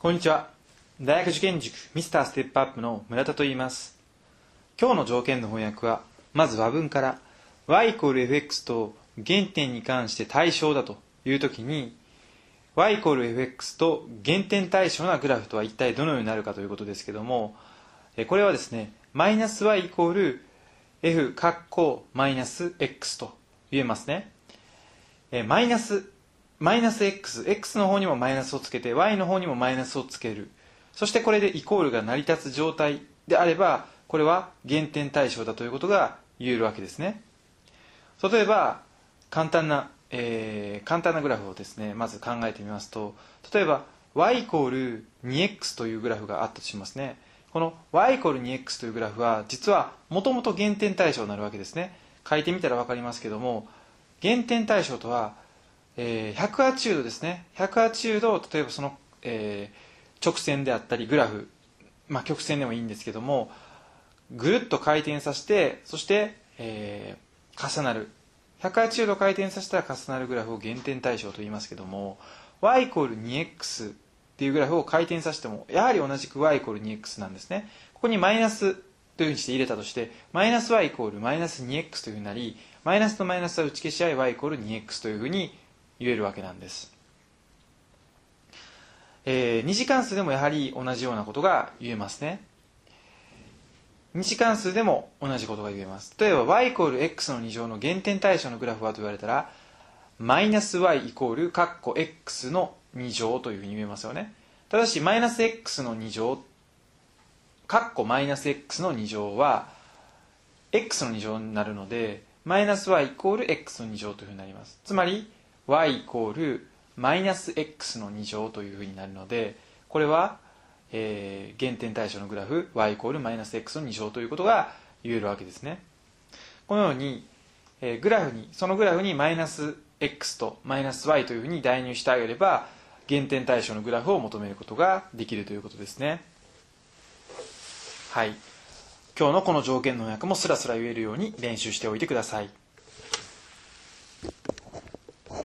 こんにちは。大学受験塾ミスターステップアップの村田と言います。今日の条件の翻訳は、まず和文から y イコール fx と原点に関して対象だというときに y イコール fx と原点対象なグラフとは一体どのようになるかということですけども、えこれはですね、マイナス y イコール f カッコマイナス x と言えますね。えマイナスマイナス x、x の方にもマイナスをつけて、y の方にもマイナスをつける。そしてこれでイコールが成り立つ状態であれば、これは減点対象だということが言えるわけですね。例えば、簡単な、えー、簡単なグラフをですね、まず考えてみますと、例えば、y イコール 2x というグラフがあったとしますね。この y イコール 2x というグラフは、実はもともと減点対象になるわけですね。書いてみたら分かりますけども、減点対象とは、えー、180度ですね。180度例えばその、えー、直線であったりグラフ、まあ、曲線でもいいんですけどもぐるっと回転させてそして、えー、重なる。180度回転させたら重なるグラフを減点対象と言いますけども y イコール 2x っていうグラフを回転させてもやはり同じく y イコール 2x なんですね。ここにマイナスというふうにして入れたとしてマイナス y イコールマイナス 2x というふうになりマイナスとマイナスは打ち消し合い y イコール 2x というふうに言えるわけなんです、えー、二次関数でもやはり同じようなことが言えますね。二次関数でも同じことが言えます。例えば y イコール x の2乗の減点対象のグラフはと言われたらマイナス y イコールカッコ x の2乗というふうに言えますよね。ただしマイナス x の2乗カッコマイナス x の2乗は x の2乗になるのでマイナス y イコール x の2乗というふうになります。つまり y イコールマイナス x の2乗というふうになるのでこれは、えー、減点対象のグラフ y イコールマイナス x の2乗ということが言えるわけですね。このように、えー、グラフにそのグラフにマイナス x とマイナス y というふうに代入してあげれば減点対象のグラフを求めることができるということですね。はい。今日のこの条件の訳もスラスラ言えるように練習しておいてください。